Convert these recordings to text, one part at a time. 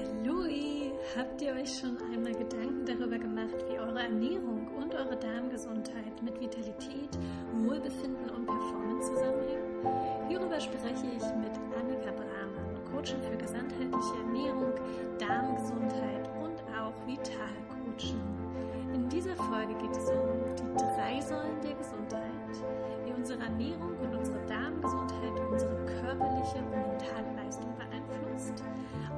Hallo, habt ihr euch schon einmal Gedanken darüber gemacht, wie eure Ernährung und eure Darmgesundheit mit Vitalität, Wohlbefinden und Performance zusammenhängen? Hierüber spreche ich mit Annika Brahmann, Coachin für gesamtheitliche Ernährung, Darmgesundheit und auch Vitalcoaching. In dieser Folge geht es um die drei Säulen der Gesundheit, unsere Ernährung und unsere Darmgesundheit unsere körperliche und mentale Leistung beeinflusst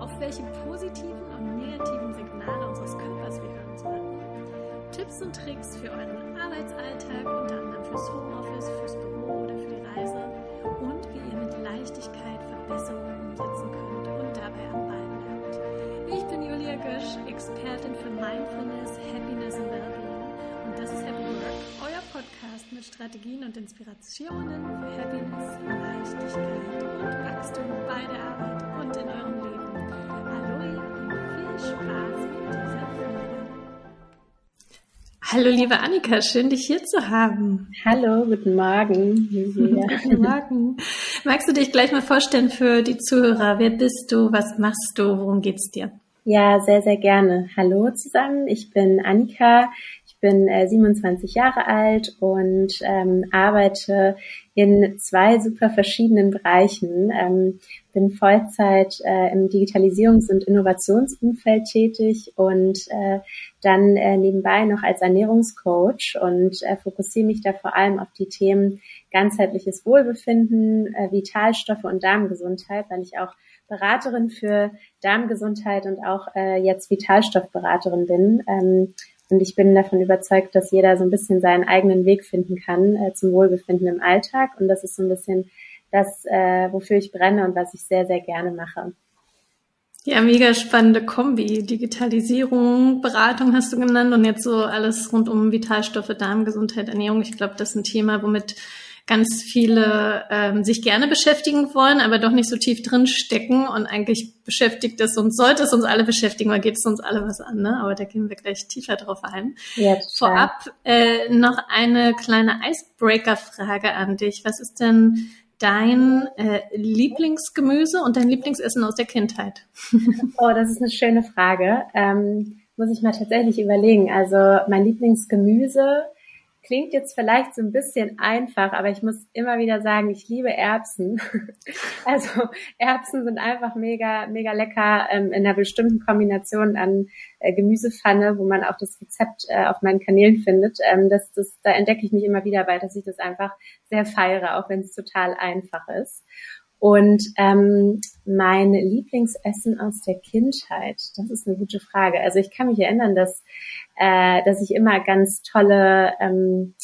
auf welche positiven und negativen Signale unseres Körpers wir hören sollten. Tipps und Tricks für euren Arbeitsalltag, unter anderem fürs Homeoffice, fürs Büro oder für die Reise und wie ihr mit Leichtigkeit Verbesserungen umsetzen könnt und dabei am Ball bleibt. Ich bin Julia Gösch, Expertin für Mindfulness, Happiness und Wellbeing und das ist Happy Work, mit Strategien und Inspirationen für Happiness, Leichtigkeit und Wachstum bei der Arbeit und in eurem Leben. Hallo liebe Annika, schön dich hier zu haben. Hallo, guten Morgen. guten Morgen. Magst du dich gleich mal vorstellen für die Zuhörer? Wer bist du? Was machst du? Worum geht's dir? Ja, sehr, sehr gerne. Hallo zusammen. Ich bin Annika. Bin äh, 27 Jahre alt und ähm, arbeite in zwei super verschiedenen Bereichen. Ähm, bin Vollzeit äh, im Digitalisierungs- und Innovationsumfeld tätig und äh, dann äh, nebenbei noch als Ernährungscoach und äh, fokussiere mich da vor allem auf die Themen ganzheitliches Wohlbefinden, äh, Vitalstoffe und Darmgesundheit, weil ich auch Beraterin für Darmgesundheit und auch äh, jetzt Vitalstoffberaterin bin. Ähm, und ich bin davon überzeugt, dass jeder so ein bisschen seinen eigenen Weg finden kann äh, zum Wohlbefinden im Alltag. Und das ist so ein bisschen das, äh, wofür ich brenne und was ich sehr, sehr gerne mache. Ja, mega spannende Kombi. Digitalisierung, Beratung hast du genannt und jetzt so alles rund um Vitalstoffe, Darmgesundheit, Ernährung. Ich glaube, das ist ein Thema, womit ganz viele ähm, sich gerne beschäftigen wollen, aber doch nicht so tief drin stecken und eigentlich beschäftigt es uns, sollte es uns alle beschäftigen, weil geht es uns alle was an, ne? aber da gehen wir gleich tiefer drauf ein. Ja, Vorab äh, noch eine kleine Icebreaker-Frage an dich. Was ist denn dein äh, Lieblingsgemüse und dein Lieblingsessen aus der Kindheit? oh, das ist eine schöne Frage. Ähm, muss ich mal tatsächlich überlegen. Also mein Lieblingsgemüse klingt jetzt vielleicht so ein bisschen einfach, aber ich muss immer wieder sagen, ich liebe Erbsen. Also Erbsen sind einfach mega, mega lecker ähm, in einer bestimmten Kombination an äh, Gemüsepfanne, wo man auch das Rezept äh, auf meinen Kanälen findet. Ähm, das, das, da entdecke ich mich immer wieder bei, dass ich das einfach sehr feiere, auch wenn es total einfach ist. Und ähm, mein Lieblingsessen aus der Kindheit, das ist eine gute Frage. Also ich kann mich erinnern, dass, äh, dass ich immer ganz tolle ähm,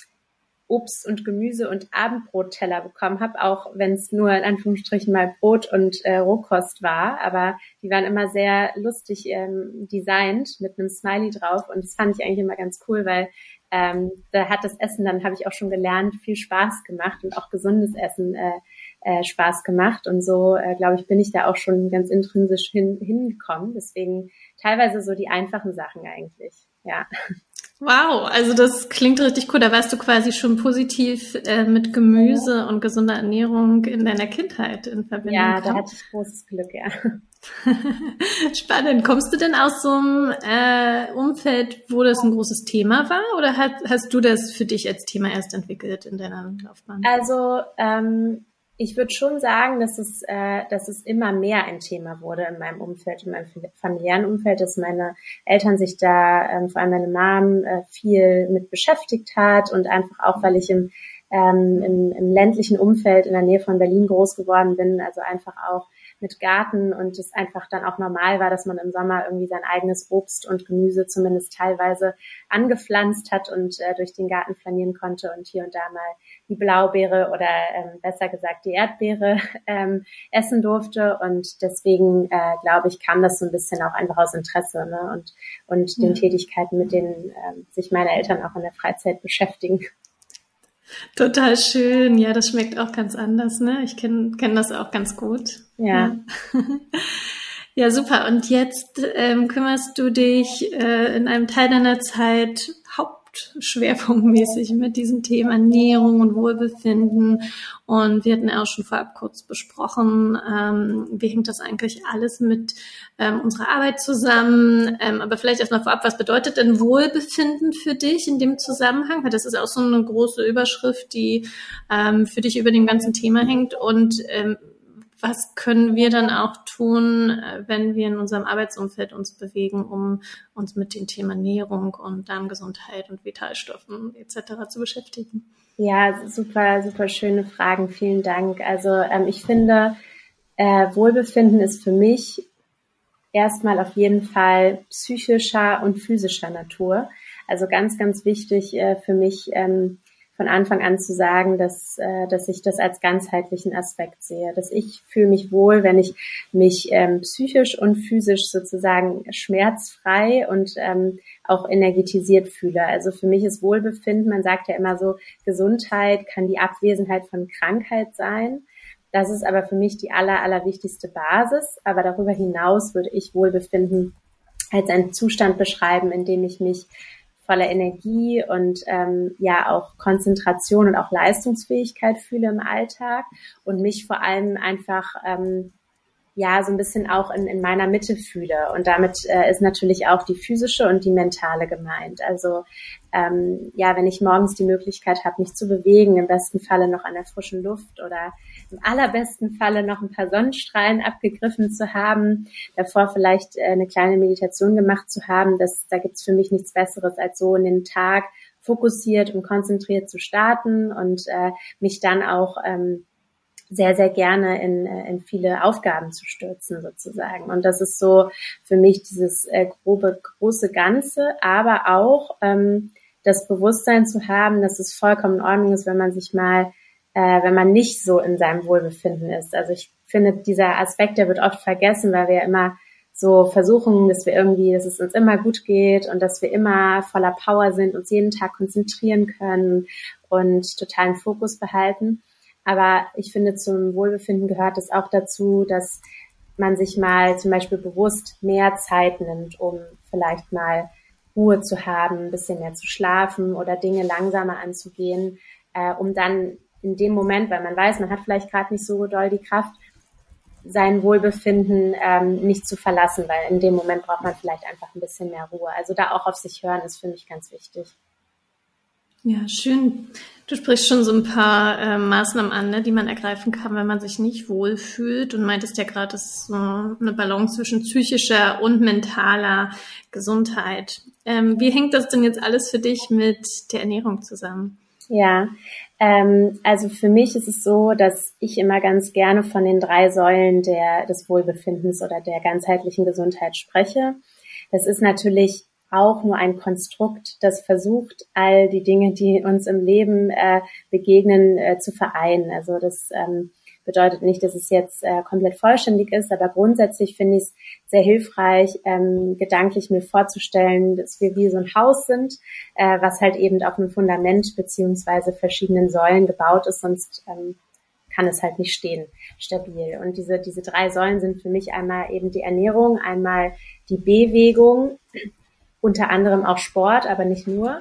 Obst und Gemüse und Abendbrotteller bekommen habe, auch wenn es nur in Anführungsstrichen mal Brot und äh, Rohkost war. Aber die waren immer sehr lustig ähm, designt mit einem Smiley drauf und das fand ich eigentlich immer ganz cool, weil ähm, da hat das Essen dann, habe ich auch schon gelernt, viel Spaß gemacht und auch gesundes Essen äh, äh, Spaß gemacht. Und so, äh, glaube ich, bin ich da auch schon ganz intrinsisch hin, hingekommen. Deswegen teilweise so die einfachen Sachen eigentlich. Ja. Wow, also das klingt richtig cool. Da warst du quasi schon positiv äh, mit Gemüse und gesunder Ernährung in deiner Kindheit in Verbindung. Ja, da hatte ich großes Glück, ja. Spannend. Kommst du denn aus so einem äh, Umfeld, wo das ein großes Thema war, oder hast, hast du das für dich als Thema erst entwickelt in deiner Laufbahn? Also ähm, ich würde schon sagen, dass es, äh, dass es immer mehr ein Thema wurde in meinem Umfeld, in meinem familiären Umfeld, dass meine Eltern sich da, ähm, vor allem meine Mom, äh, viel mit beschäftigt hat und einfach auch, weil ich im, ähm, im, im ländlichen Umfeld in der Nähe von Berlin groß geworden bin, also einfach auch mit Garten und es einfach dann auch normal war, dass man im Sommer irgendwie sein eigenes Obst und Gemüse zumindest teilweise angepflanzt hat und äh, durch den Garten flanieren konnte und hier und da mal die Blaubeere oder ähm, besser gesagt die Erdbeere ähm, essen durfte und deswegen äh, glaube ich kam das so ein bisschen auch einfach aus Interesse ne? und und den Tätigkeiten, mit denen ähm, sich meine Eltern auch in der Freizeit beschäftigen. Total schön. Ja, das schmeckt auch ganz anders, ne? Ich kenne kenn das auch ganz gut. Ja. ja. Ja, super. Und jetzt ähm, kümmerst du dich äh, in einem Teil deiner Zeit hauptschwerpunktmäßig mit diesem Thema Ernährung und Wohlbefinden. Und wir hatten auch schon vorab kurz besprochen, ähm, wie hängt das eigentlich alles mit ähm, unserer Arbeit zusammen. Ähm, aber vielleicht erstmal vorab, was bedeutet denn Wohlbefinden für dich in dem Zusammenhang? Weil das ist auch so eine große Überschrift, die ähm, für dich über dem ganzen Thema hängt. Und ähm, was können wir dann auch tun, äh, wenn wir in unserem Arbeitsumfeld uns bewegen, um uns mit dem Thema Ernährung und Darmgesundheit und Vitalstoffen etc. zu beschäftigen? Ja, super, super schöne Fragen. Vielen Dank. Also ähm, ich finde, äh, Wohlbefinden ist für mich erstmal auf jeden Fall psychischer und physischer Natur. Also ganz, ganz wichtig äh, für mich, ähm, von Anfang an zu sagen, dass, äh, dass ich das als ganzheitlichen Aspekt sehe. Dass ich fühle mich wohl, wenn ich mich ähm, psychisch und physisch sozusagen schmerzfrei und ähm, auch energetisiert fühle. Also für mich ist Wohlbefinden, man sagt ja immer so, Gesundheit kann die Abwesenheit von Krankheit sein. Das ist aber für mich die aller, allerwichtigste Basis. Aber darüber hinaus würde ich Wohlbefinden als einen Zustand beschreiben, in dem ich mich voller Energie und ähm, ja auch Konzentration und auch Leistungsfähigkeit fühle im Alltag und mich vor allem einfach ähm, ja so ein bisschen auch in, in meiner Mitte fühle. Und damit äh, ist natürlich auch die physische und die mentale gemeint. Also ähm, ja, wenn ich morgens die Möglichkeit habe, mich zu bewegen, im besten Falle noch an der frischen Luft oder im allerbesten Falle noch ein paar Sonnenstrahlen abgegriffen zu haben, davor vielleicht äh, eine kleine Meditation gemacht zu haben, das, da gibt's für mich nichts Besseres, als so in den Tag fokussiert und konzentriert zu starten und äh, mich dann auch ähm, sehr, sehr gerne in, äh, in viele Aufgaben zu stürzen sozusagen. Und das ist so für mich dieses äh, grobe, große Ganze, aber auch ähm, das Bewusstsein zu haben, dass es vollkommen in Ordnung ist, wenn man sich mal, äh, wenn man nicht so in seinem Wohlbefinden ist. Also ich finde, dieser Aspekt, der wird oft vergessen, weil wir immer so versuchen, dass wir irgendwie, dass es uns immer gut geht und dass wir immer voller Power sind, uns jeden Tag konzentrieren können und totalen Fokus behalten. Aber ich finde, zum Wohlbefinden gehört es auch dazu, dass man sich mal zum Beispiel bewusst mehr Zeit nimmt, um vielleicht mal Ruhe zu haben, ein bisschen mehr zu schlafen oder Dinge langsamer anzugehen, äh, um dann in dem Moment, weil man weiß, man hat vielleicht gerade nicht so doll die Kraft, sein Wohlbefinden ähm, nicht zu verlassen, weil in dem Moment braucht man vielleicht einfach ein bisschen mehr Ruhe. Also da auch auf sich hören ist für mich ganz wichtig. Ja, schön. Du sprichst schon so ein paar äh, Maßnahmen an, ne, die man ergreifen kann, wenn man sich nicht wohlfühlt. Und meintest ja gerade, das ist so eine Balance zwischen psychischer und mentaler Gesundheit. Ähm, wie hängt das denn jetzt alles für dich mit der Ernährung zusammen? Ja, ähm, also für mich ist es so, dass ich immer ganz gerne von den drei Säulen der, des Wohlbefindens oder der ganzheitlichen Gesundheit spreche. Das ist natürlich auch nur ein Konstrukt, das versucht, all die Dinge, die uns im Leben äh, begegnen, äh, zu vereinen. Also das ähm, bedeutet nicht, dass es jetzt äh, komplett vollständig ist, aber grundsätzlich finde ich es sehr hilfreich, ähm, gedanklich mir vorzustellen, dass wir wie so ein Haus sind, äh, was halt eben auf einem Fundament beziehungsweise verschiedenen Säulen gebaut ist, sonst ähm, kann es halt nicht stehen, stabil. Und diese, diese drei Säulen sind für mich einmal eben die Ernährung, einmal die Bewegung, unter anderem auch Sport, aber nicht nur,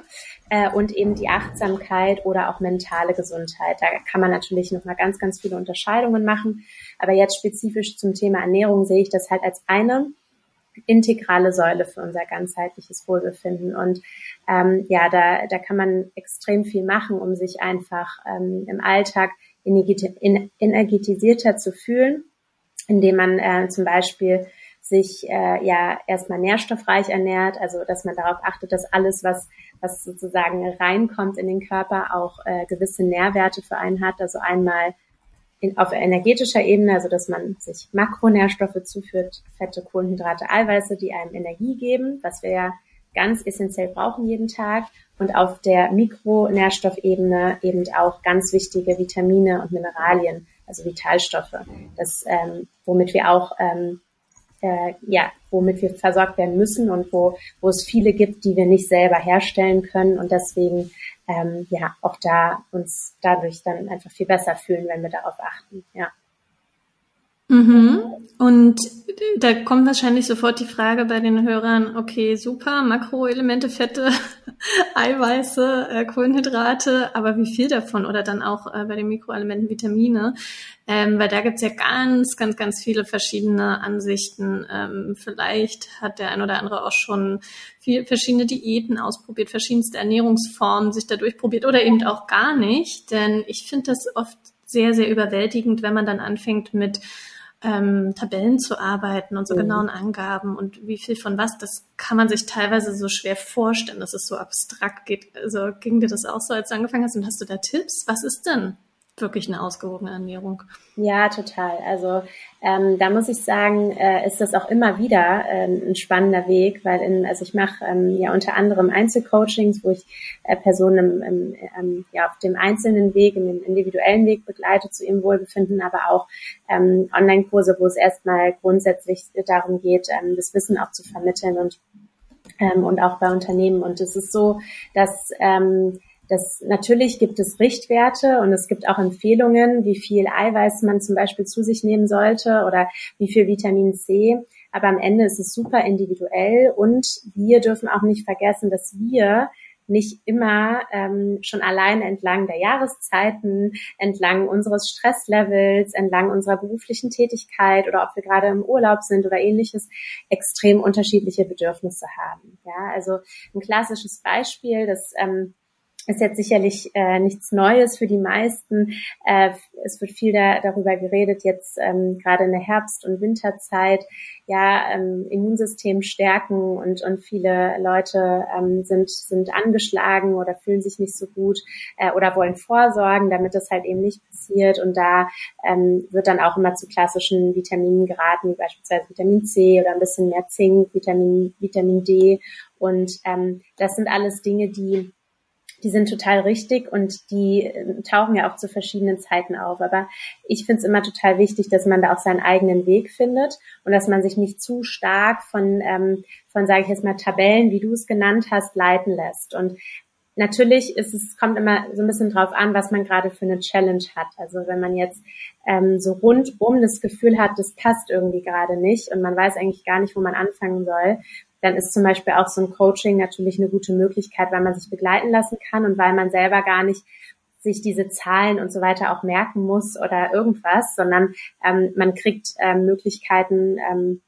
äh, und eben die Achtsamkeit oder auch mentale Gesundheit. Da kann man natürlich noch mal ganz, ganz viele Unterscheidungen machen. Aber jetzt spezifisch zum Thema Ernährung sehe ich das halt als eine integrale Säule für unser ganzheitliches Wohlbefinden. Und ähm, ja, da, da kann man extrem viel machen, um sich einfach ähm, im Alltag energetisierter zu fühlen, indem man äh, zum Beispiel sich äh, ja erstmal nährstoffreich ernährt, also dass man darauf achtet, dass alles, was, was sozusagen reinkommt in den Körper, auch äh, gewisse Nährwerte für einen hat. Also einmal in, auf energetischer Ebene, also dass man sich Makronährstoffe zuführt, Fette, Kohlenhydrate, Eiweiße, die einem Energie geben, was wir ja ganz essentiell brauchen jeden Tag. Und auf der Mikronährstoffebene eben auch ganz wichtige Vitamine und Mineralien, also Vitalstoffe, das, ähm, womit wir auch ähm, äh, ja, womit wir versorgt werden müssen und wo, wo es viele gibt, die wir nicht selber herstellen können und deswegen ähm, ja auch da uns dadurch dann einfach viel besser fühlen, wenn wir darauf achten. Ja. Mhm. Und da kommt wahrscheinlich sofort die Frage bei den Hörern, okay, super, Makroelemente, Fette, Eiweiße, äh, Kohlenhydrate, aber wie viel davon oder dann auch äh, bei den Mikroelementen Vitamine, ähm, weil da gibt's ja ganz, ganz, ganz viele verschiedene Ansichten. Ähm, vielleicht hat der ein oder andere auch schon viel, verschiedene Diäten ausprobiert, verschiedenste Ernährungsformen sich dadurch probiert oder eben auch gar nicht, denn ich finde das oft sehr, sehr überwältigend, wenn man dann anfängt mit ähm, Tabellen zu arbeiten und so mhm. genauen Angaben und wie viel von was, das kann man sich teilweise so schwer vorstellen, dass es so abstrakt geht. Also ging dir das auch so, als du angefangen hast und hast du da Tipps? Was ist denn wirklich eine ausgewogene Ernährung. Ja, total. Also ähm, da muss ich sagen, äh, ist das auch immer wieder äh, ein spannender Weg, weil in, also ich mache ähm, ja unter anderem Einzelcoachings, wo ich äh, Personen im, im, ähm, ja, auf dem einzelnen Weg, in dem individuellen Weg begleite zu ihrem Wohlbefinden, aber auch ähm, Online-Kurse, wo es erstmal grundsätzlich darum geht, ähm, das Wissen auch zu vermitteln und ähm, und auch bei Unternehmen. Und es ist so, dass ähm, das, natürlich gibt es Richtwerte und es gibt auch Empfehlungen, wie viel Eiweiß man zum Beispiel zu sich nehmen sollte oder wie viel Vitamin C. Aber am Ende ist es super individuell und wir dürfen auch nicht vergessen, dass wir nicht immer ähm, schon allein entlang der Jahreszeiten, entlang unseres Stresslevels, entlang unserer beruflichen Tätigkeit oder ob wir gerade im Urlaub sind oder ähnliches, extrem unterschiedliche Bedürfnisse haben. Ja, also ein klassisches Beispiel, das ähm, ist jetzt sicherlich äh, nichts Neues für die meisten. Äh, es wird viel da, darüber geredet, jetzt ähm, gerade in der Herbst- und Winterzeit, ja, ähm, Immunsystem stärken und, und viele Leute ähm, sind, sind angeschlagen oder fühlen sich nicht so gut äh, oder wollen vorsorgen, damit das halt eben nicht passiert. Und da ähm, wird dann auch immer zu klassischen Vitaminen geraten, wie beispielsweise Vitamin C oder ein bisschen mehr Zink, Vitamin, Vitamin D. Und ähm, das sind alles Dinge, die die sind total richtig und die äh, tauchen ja auch zu verschiedenen Zeiten auf. Aber ich finde es immer total wichtig, dass man da auch seinen eigenen Weg findet und dass man sich nicht zu stark von, ähm, von sage ich jetzt mal, Tabellen, wie du es genannt hast, leiten lässt. Und natürlich ist es, kommt immer so ein bisschen drauf an, was man gerade für eine Challenge hat. Also wenn man jetzt ähm, so rundum das Gefühl hat, das passt irgendwie gerade nicht und man weiß eigentlich gar nicht, wo man anfangen soll, dann ist zum Beispiel auch so ein Coaching natürlich eine gute Möglichkeit, weil man sich begleiten lassen kann und weil man selber gar nicht sich diese Zahlen und so weiter auch merken muss oder irgendwas, sondern ähm, man kriegt ähm, Möglichkeiten, ähm,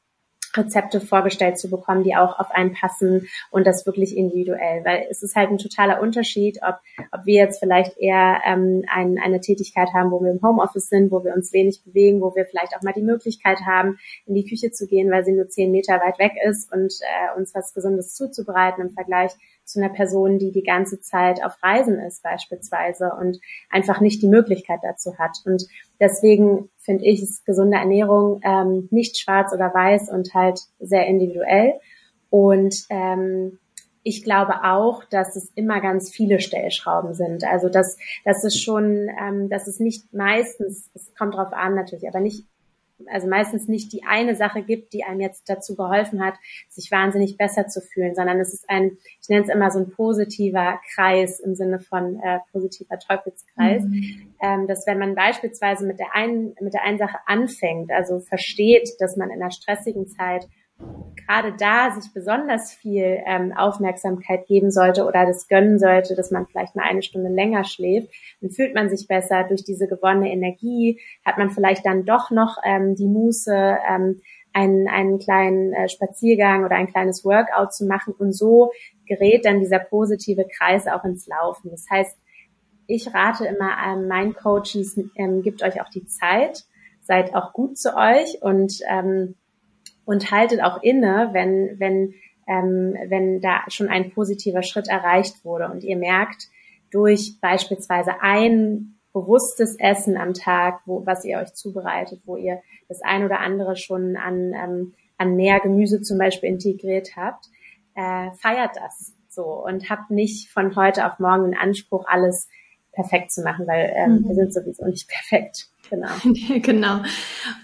Rezepte vorgestellt zu bekommen, die auch auf einen passen und das wirklich individuell, weil es ist halt ein totaler Unterschied, ob, ob wir jetzt vielleicht eher ähm, ein, eine Tätigkeit haben, wo wir im Homeoffice sind, wo wir uns wenig bewegen, wo wir vielleicht auch mal die Möglichkeit haben, in die Küche zu gehen, weil sie nur zehn Meter weit weg ist und äh, uns was Gesundes zuzubereiten im Vergleich zu einer Person, die die ganze Zeit auf Reisen ist beispielsweise und einfach nicht die Möglichkeit dazu hat. Und deswegen finde ich, ist gesunde Ernährung ähm, nicht schwarz oder weiß und halt sehr individuell. Und ähm, ich glaube auch, dass es immer ganz viele Stellschrauben sind. Also dass, dass es schon, ähm, dass es nicht meistens, es kommt drauf an natürlich, aber nicht also meistens nicht die eine Sache gibt, die einem jetzt dazu geholfen hat, sich wahnsinnig besser zu fühlen, sondern es ist ein, ich nenne es immer so ein positiver Kreis im Sinne von äh, positiver Teufelskreis, mhm. ähm, dass wenn man beispielsweise mit der einen mit der einen Sache anfängt, also versteht, dass man in einer stressigen Zeit gerade da sich besonders viel ähm, Aufmerksamkeit geben sollte oder das gönnen sollte, dass man vielleicht mal eine Stunde länger schläft, dann fühlt man sich besser durch diese gewonnene Energie, hat man vielleicht dann doch noch ähm, die Muße, ähm, einen, einen kleinen äh, Spaziergang oder ein kleines Workout zu machen und so gerät dann dieser positive Kreis auch ins Laufen. Das heißt, ich rate immer ähm, meinen Coaches, ähm, gebt euch auch die Zeit, seid auch gut zu euch und ähm, und haltet auch inne, wenn, wenn, ähm, wenn da schon ein positiver Schritt erreicht wurde. Und ihr merkt, durch beispielsweise ein bewusstes Essen am Tag, wo, was ihr euch zubereitet, wo ihr das ein oder andere schon an, ähm, an mehr Gemüse zum Beispiel integriert habt, äh, feiert das. So. Und habt nicht von heute auf morgen den Anspruch, alles perfekt zu machen, weil ähm, mhm. wir sind sowieso nicht perfekt. Genau. genau.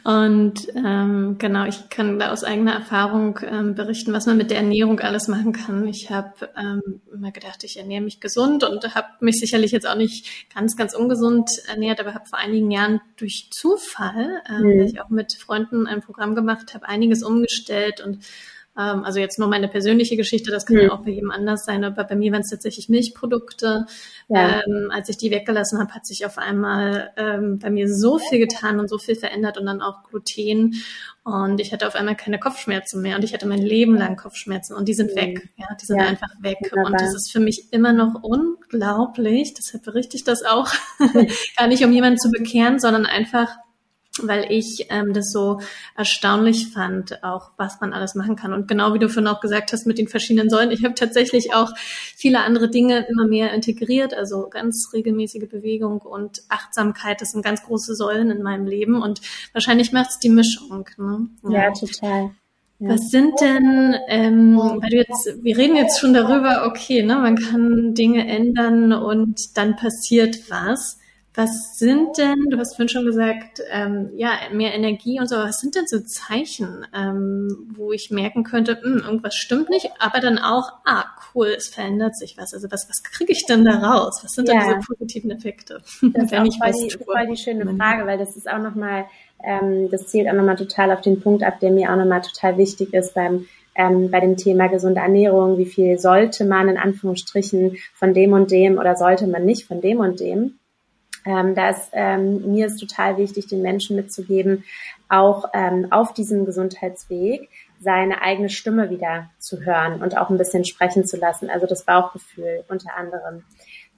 Und ähm, genau, ich kann da aus eigener Erfahrung ähm, berichten, was man mit der Ernährung alles machen kann. Ich habe ähm, immer gedacht, ich ernähre mich gesund und habe mich sicherlich jetzt auch nicht ganz, ganz ungesund ernährt, aber habe vor einigen Jahren durch Zufall, ähm, mhm. weil ich auch mit Freunden ein Programm gemacht habe, einiges umgestellt und Ähm, also jetzt nur meine persönliche Geschichte, das kann mhm. ja auch bei jedem anders sein, aber bei mir waren es tatsächlich Milchprodukte. Ja. Ähm, als ich die weggelassen habe, hat sich auf einmal ähm, bei mir so viel getan und so viel verändert und dann auch Gluten. Und ich hatte auf einmal keine Kopfschmerzen mehr und ich hatte mein Leben lang Kopfschmerzen und die sind mhm. weg. Ja, die sind ja. einfach weg. Wunderbar. Und das ist für mich immer noch unglaublich. Deshalb berichte ich das auch. Gar nicht, um jemanden zu bekehren, sondern einfach, weil ich ähm, das so erstaunlich fand, auch was man alles machen kann. Und genau wie du vorhin auch gesagt hast mit den verschiedenen Säulen, ich habe tatsächlich auch viele andere Dinge immer mehr integriert, also ganz regelmäßige Bewegung und Achtsamkeit, das sind ganz große Säulen in meinem Leben und wahrscheinlich macht es die Mischung. Ne? Ja, ja total. Ja. Was sind denn, ähm, weil du jetzt, wir reden jetzt schon darüber, okay, ne, man kann Dinge ändern und dann passiert was. Was sind denn, du hast vorhin schon gesagt, ähm, ja, mehr Energie und so, was sind denn so Zeichen, ähm, wo ich merken könnte, mh, hm, irgendwas stimmt nicht, aber dann auch, ah, cool, es verändert sich was. Also was, was kriege ich denn da raus? Was sind ja. denn diese positiven Effekte? Das ist wenn ich voll, die, voll die schöne Frage, weil das ist auch nochmal, ähm, das zielt auch nochmal total auf den Punkt ab, der mir auch nochmal total wichtig ist beim ähm, bei dem Thema gesunde Ernährung, wie viel sollte man in Anführungsstrichen von dem und dem oder sollte man nicht von dem und dem. Ähm, da ist ähm, mir ist total wichtig, den Menschen mitzugeben, auch ähm, auf diesem Gesundheitsweg seine eigene Stimme wieder zu hören und auch ein bisschen sprechen zu lassen, also das Bauchgefühl unter anderem.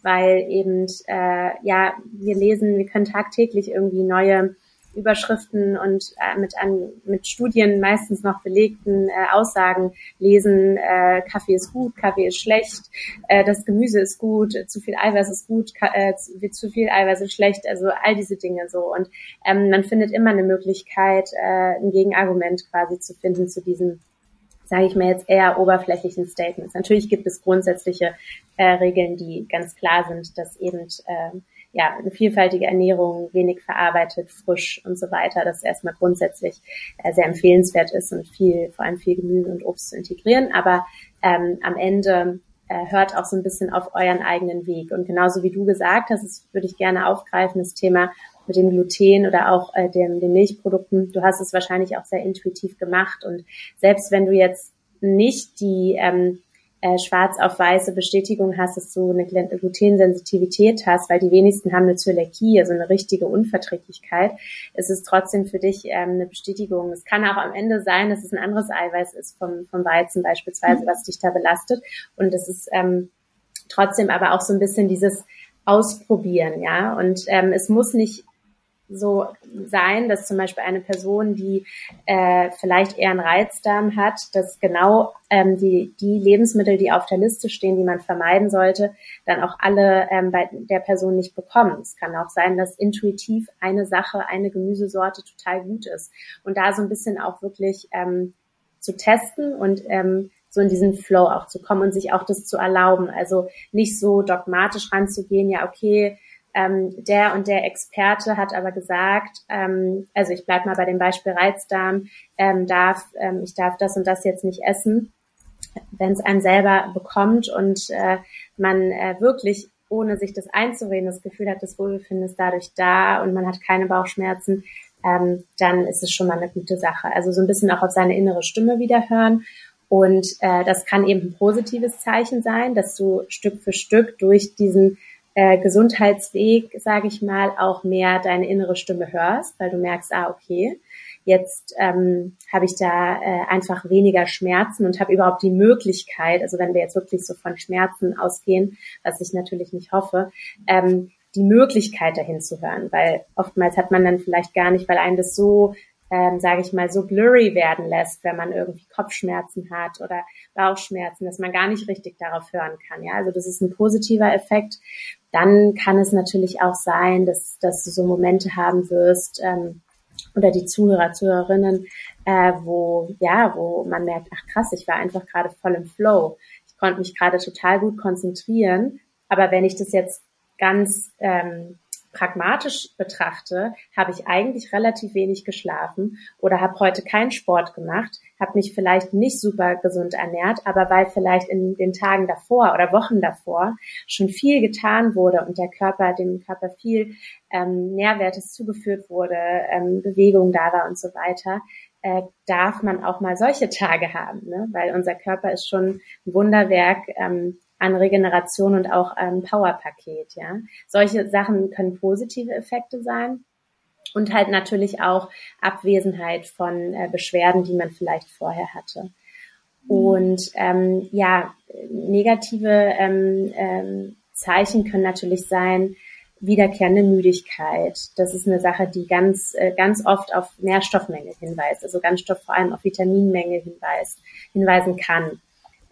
Weil eben, äh, ja, wir lesen, wir können tagtäglich irgendwie neue Überschriften und äh, mit, an, mit Studien meistens noch belegten äh, Aussagen lesen, äh, Kaffee ist gut, Kaffee ist schlecht, äh, das Gemüse ist gut, zu viel Eiweiß ist gut, äh, zu, zu viel Eiweiß ist schlecht, also all diese Dinge so. Und ähm, man findet immer eine Möglichkeit, äh, ein Gegenargument quasi zu finden zu diesem sage ich mir jetzt eher oberflächlichen Statements. Natürlich gibt es grundsätzliche äh, Regeln, die ganz klar sind, dass eben äh, ja, eine vielfältige Ernährung, wenig verarbeitet, frisch und so weiter, das erstmal grundsätzlich äh, sehr empfehlenswert ist und viel, vor allem viel Gemüse und Obst zu integrieren. Aber ähm, am Ende äh, hört auch so ein bisschen auf euren eigenen Weg. Und genauso wie du gesagt hast, das würde ich gerne aufgreifen, das Thema mit dem Gluten oder auch äh, dem, den Milchprodukten. Du hast es wahrscheinlich auch sehr intuitiv gemacht. Und selbst wenn du jetzt nicht die ähm, äh, schwarz auf weiße Bestätigung hast, dass du eine Glutensensitivität hast, weil die wenigsten haben eine Zöliakie, also eine richtige Unverträglichkeit, es ist trotzdem für dich ähm, eine Bestätigung. Es kann auch am Ende sein, dass es ein anderes Eiweiß ist vom, vom Weizen beispielsweise, was dich da belastet. Und es ist ähm, trotzdem aber auch so ein bisschen dieses Ausprobieren, ja. Und ähm, es muss nicht so sein, dass zum Beispiel eine Person, die äh, vielleicht eher einen Reizdarm hat, dass genau ähm, die, die Lebensmittel, die auf der Liste stehen, die man vermeiden sollte, dann auch alle ähm, bei der Person nicht bekommen. Es kann auch sein, dass intuitiv eine Sache, eine Gemüsesorte total gut ist. Und da so ein bisschen auch wirklich ähm, zu testen und ähm, so in diesen Flow auch zu kommen und sich auch das zu erlauben. Also nicht so dogmatisch ranzugehen, ja, okay, ähm, der und der Experte hat aber gesagt, ähm, also ich bleib mal bei dem Beispiel Reizdarm, ähm, darf, ähm, ich darf das und das jetzt nicht essen, wenn es einem selber bekommt und äh, man äh, wirklich ohne sich das einzureden, das Gefühl hat, das Wohlbefinden ist dadurch da und man hat keine Bauchschmerzen, ähm, dann ist es schon mal eine gute Sache. Also so ein bisschen auch auf seine innere Stimme wieder hören. Und äh, das kann eben ein positives Zeichen sein, dass du Stück für Stück durch diesen äh, Gesundheitsweg, sage ich mal, auch mehr deine innere Stimme hörst, weil du merkst, ah, okay, jetzt ähm, habe ich da äh, einfach weniger Schmerzen und habe überhaupt die Möglichkeit, also wenn wir jetzt wirklich so von Schmerzen ausgehen, was ich natürlich nicht hoffe, ähm, die Möglichkeit dahin zu hören, weil oftmals hat man dann vielleicht gar nicht, weil einen das so ähm, sage ich mal, so blurry werden lässt, wenn man irgendwie Kopfschmerzen hat oder Bauchschmerzen, dass man gar nicht richtig darauf hören kann. Ja, also das ist ein positiver Effekt. Dann kann es natürlich auch sein, dass, dass du so Momente haben wirst, ähm, oder die Zuhörer, Zuhörerinnen, äh, wo, ja, wo man merkt, ach krass, ich war einfach gerade voll im Flow. Ich konnte mich gerade total gut konzentrieren. Aber wenn ich das jetzt ganz ähm, pragmatisch betrachte, habe ich eigentlich relativ wenig geschlafen oder habe heute keinen Sport gemacht, habe mich vielleicht nicht super gesund ernährt, aber weil vielleicht in den Tagen davor oder Wochen davor schon viel getan wurde und der Körper, dem Körper viel ähm, Nährwertes zugeführt wurde, ähm, Bewegung da war und so weiter, äh, darf man auch mal solche Tage haben, ne? weil unser Körper ist schon ein Wunderwerk ähm, an Regeneration und auch ein Powerpaket. Ja, solche Sachen können positive Effekte sein und halt natürlich auch Abwesenheit von äh, Beschwerden, die man vielleicht vorher hatte. Mhm. Und ähm, ja, negative ähm, ähm, Zeichen können natürlich sein, wiederkehrende Müdigkeit. Das ist eine Sache, die ganz, äh, ganz oft auf Nährstoffmenge hinweist, also ganz vor allem auf Vitaminmenge hinweist, hinweisen kann.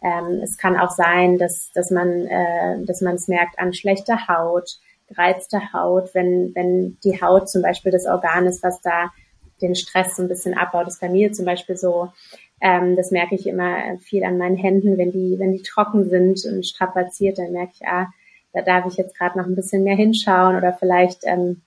Ähm, es kann auch sein, dass, dass man, äh, dass man es merkt an schlechter Haut, gereizter Haut, wenn, wenn die Haut zum Beispiel das Organ ist, was da den Stress so ein bisschen abbaut. Das ist bei mir zum Beispiel so. Ähm, das merke ich immer viel an meinen Händen, wenn die, wenn die trocken sind und strapaziert, dann merke ich, ah, da darf ich jetzt gerade noch ein bisschen mehr hinschauen oder vielleicht ähm,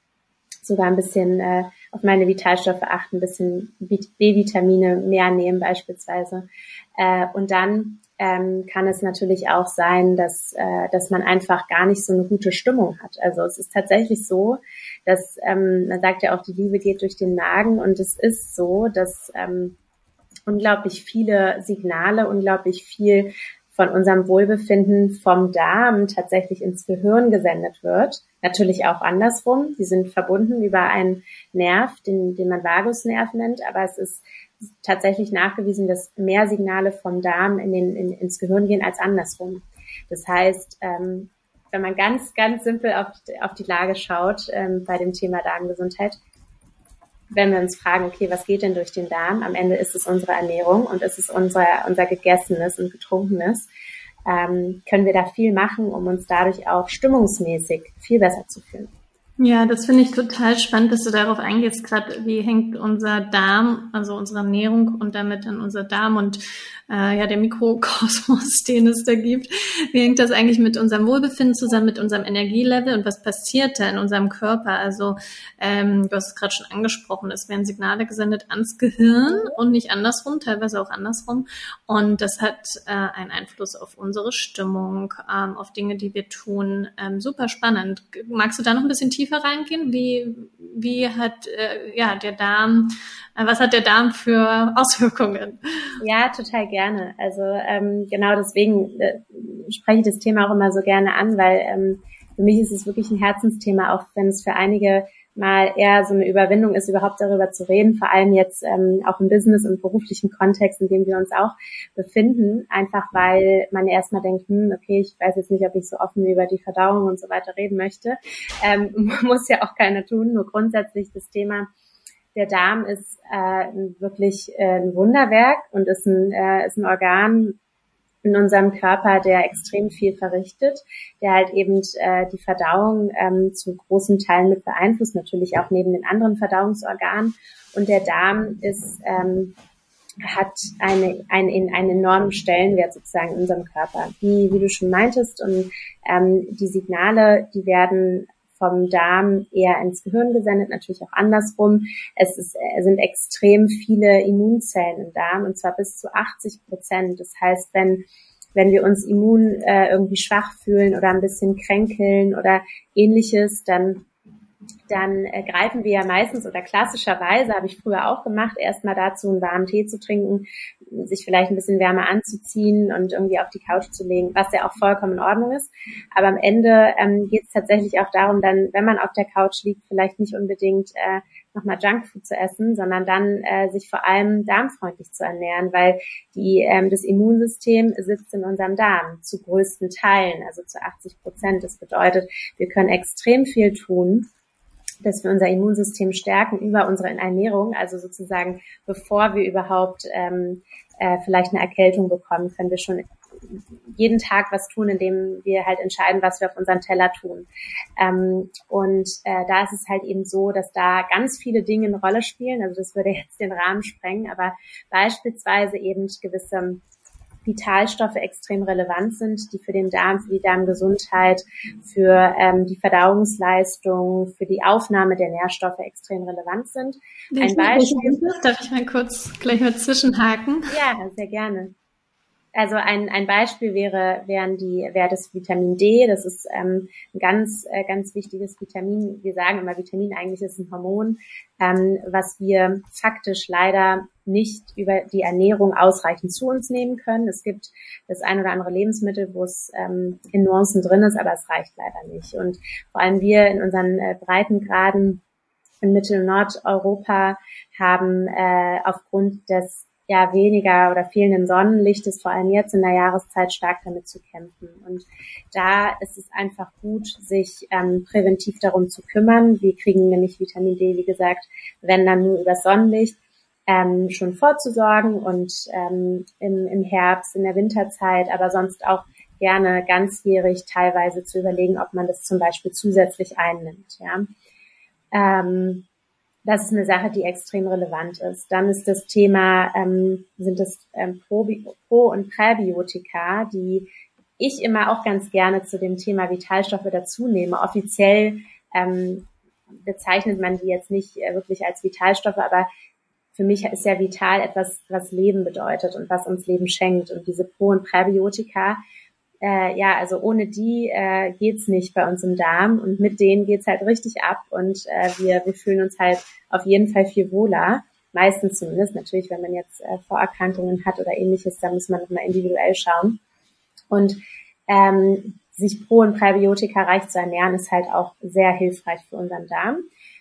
sogar ein bisschen äh, auf meine Vitalstoffe achten, ein bisschen B-Vitamine mehr nehmen beispielsweise. Äh, und dann ähm, kann es natürlich auch sein, dass, äh, dass man einfach gar nicht so eine gute Stimmung hat. Also es ist tatsächlich so, dass ähm, man sagt ja auch, die Liebe geht durch den Magen und es ist so, dass ähm, unglaublich viele Signale, unglaublich viel von unserem Wohlbefinden vom Darm tatsächlich ins Gehirn gesendet wird. Natürlich auch andersrum. Die sind verbunden über einen Nerv, den, den man Vagusnerv nennt, aber es ist tatsächlich nachgewiesen, dass mehr Signale vom Darm in den, in, ins Gehirn gehen als andersrum. Das heißt, ähm, wenn man ganz, ganz simpel auf, auf die Lage schaut ähm, bei dem Thema Darmgesundheit, wenn wir uns fragen, okay, was geht denn durch den Darm? Am Ende ist es unsere Ernährung und ist es unser, unser Gegessenes und Getrunkenes. Ähm, können wir da viel machen, um uns dadurch auch stimmungsmäßig viel besser zu fühlen. Ja, das finde ich total spannend, dass du darauf eingehst, gerade wie hängt unser Darm, also unsere Ernährung und damit dann unser Darm und äh, ja der Mikrokosmos, den es da gibt, wie hängt das eigentlich mit unserem Wohlbefinden zusammen, mit unserem Energielevel und was passiert da in unserem Körper? Also ähm, du hast es gerade schon angesprochen, es werden Signale gesendet ans Gehirn und nicht andersrum, teilweise auch andersrum und das hat äh, einen Einfluss auf unsere Stimmung, ähm, auf Dinge, die wir tun. Ähm, super spannend. Magst du da noch ein bisschen tiefer tiefer reingehen? Wie, wie hat äh, ja der Darm, äh, was hat der Darm für Auswirkungen? Ja, total gerne. Also ähm, genau deswegen äh, spreche ich das Thema auch immer so gerne an, weil ähm, für mich ist es wirklich ein Herzensthema, auch wenn es für einige mal eher so eine Überwindung ist, überhaupt darüber zu reden, vor allem jetzt ähm, auch im Business und beruflichen Kontext, in dem wir uns auch befinden, einfach weil man erstmal denkt, hm, okay, ich weiß jetzt nicht, ob ich so offen über die Verdauung und so weiter reden möchte. Ähm, muss ja auch keiner tun, nur grundsätzlich das Thema der Darm ist äh, wirklich äh, ein Wunderwerk und ist ein, äh, ist ein Organ, in unserem Körper, der extrem viel verrichtet, der halt eben äh, die Verdauung ähm, zu großen Teilen mit beeinflusst, natürlich auch neben den anderen Verdauungsorganen. Und der Darm ist ähm, hat eine, eine, in einen enormen Stellenwert sozusagen in unserem Körper. Wie, wie du schon meintest, und ähm, die Signale, die werden vom Darm eher ins Gehirn gesendet, natürlich auch andersrum. Es, ist, es sind extrem viele Immunzellen im Darm und zwar bis zu 80 Prozent. Das heißt, wenn wenn wir uns immun äh, irgendwie schwach fühlen oder ein bisschen kränkeln oder ähnliches, dann dann äh, greifen wir ja meistens oder klassischerweise, habe ich früher auch gemacht, erstmal dazu einen warmen Tee zu trinken, sich vielleicht ein bisschen wärmer anzuziehen und irgendwie auf die Couch zu legen, was ja auch vollkommen in Ordnung ist. Aber am Ende ähm, geht es tatsächlich auch darum, dann, wenn man auf der Couch liegt, vielleicht nicht unbedingt äh, nochmal Junkfood zu essen, sondern dann äh, sich vor allem darmfreundlich zu ernähren, weil die, ähm, das Immunsystem sitzt in unserem Darm zu größten Teilen, also zu 80 Prozent. Das bedeutet, wir können extrem viel tun, dass wir unser Immunsystem stärken über unsere Ernährung, also sozusagen bevor wir überhaupt ähm, äh, vielleicht eine Erkältung bekommen, können wir schon jeden Tag was tun, indem wir halt entscheiden, was wir auf unseren Teller tun. Ähm, und äh, da ist es halt eben so, dass da ganz viele Dinge eine Rolle spielen. Also das würde jetzt den Rahmen sprengen, aber beispielsweise eben gewisse Vitalstoffe extrem relevant sind, die für den Darm, für die Darmgesundheit, für ähm, die Verdauungsleistung, für die Aufnahme der Nährstoffe extrem relevant sind. Ein Beispiel. Darf ich mal kurz gleich mal zwischenhaken? Ja, sehr gerne. Also ein, ein Beispiel wäre, wären die, wäre das Vitamin D. Das ist ähm, ein ganz, äh, ganz wichtiges Vitamin. Wir sagen immer, Vitamin eigentlich ist ein Hormon, ähm, was wir faktisch leider nicht über die Ernährung ausreichend zu uns nehmen können. Es gibt das ein oder andere Lebensmittel, wo es ähm, in Nuancen drin ist, aber es reicht leider nicht. Und vor allem wir in unseren äh, Breitengraden in Mittel- und Nordeuropa haben äh, aufgrund des ja weniger oder fehlenden Sonnenlichtes, vor allem jetzt in der Jahreszeit, stark damit zu kämpfen. Und da ist es einfach gut, sich ähm, präventiv darum zu kümmern. Wir kriegen nämlich Vitamin D, wie gesagt, wenn dann nur über Sonnenlicht ähm, schon vorzusorgen und ähm, im, im Herbst, in der Winterzeit, aber sonst auch gerne ganzjährig teilweise zu überlegen, ob man das zum Beispiel zusätzlich einnimmt. Ja. Ähm, das ist eine Sache, die extrem relevant ist. Dann ist das Thema, ähm, sind es ähm, Probi Pro- und Präbiotika, die ich immer auch ganz gerne zu dem Thema Vitalstoffe dazu nehme. Offiziell ähm, bezeichnet man die jetzt nicht äh, wirklich als Vitalstoffe, aber für mich ist ja vital etwas, was Leben bedeutet und was uns Leben schenkt. Und diese Pro- und Präbiotika, äh, ja, also ohne die äh, geht's nicht bei uns im Darm und mit denen geht's halt richtig ab und äh, wir, wir fühlen uns halt auf jeden Fall viel wohler. Meistens zumindest. Natürlich, wenn man jetzt äh, Vorerkrankungen hat oder ähnliches, da muss man nochmal individuell schauen. Und ähm, sich Pro- und Präbiotika reich zu ernähren, ist halt auch sehr hilfreich für unseren Darm.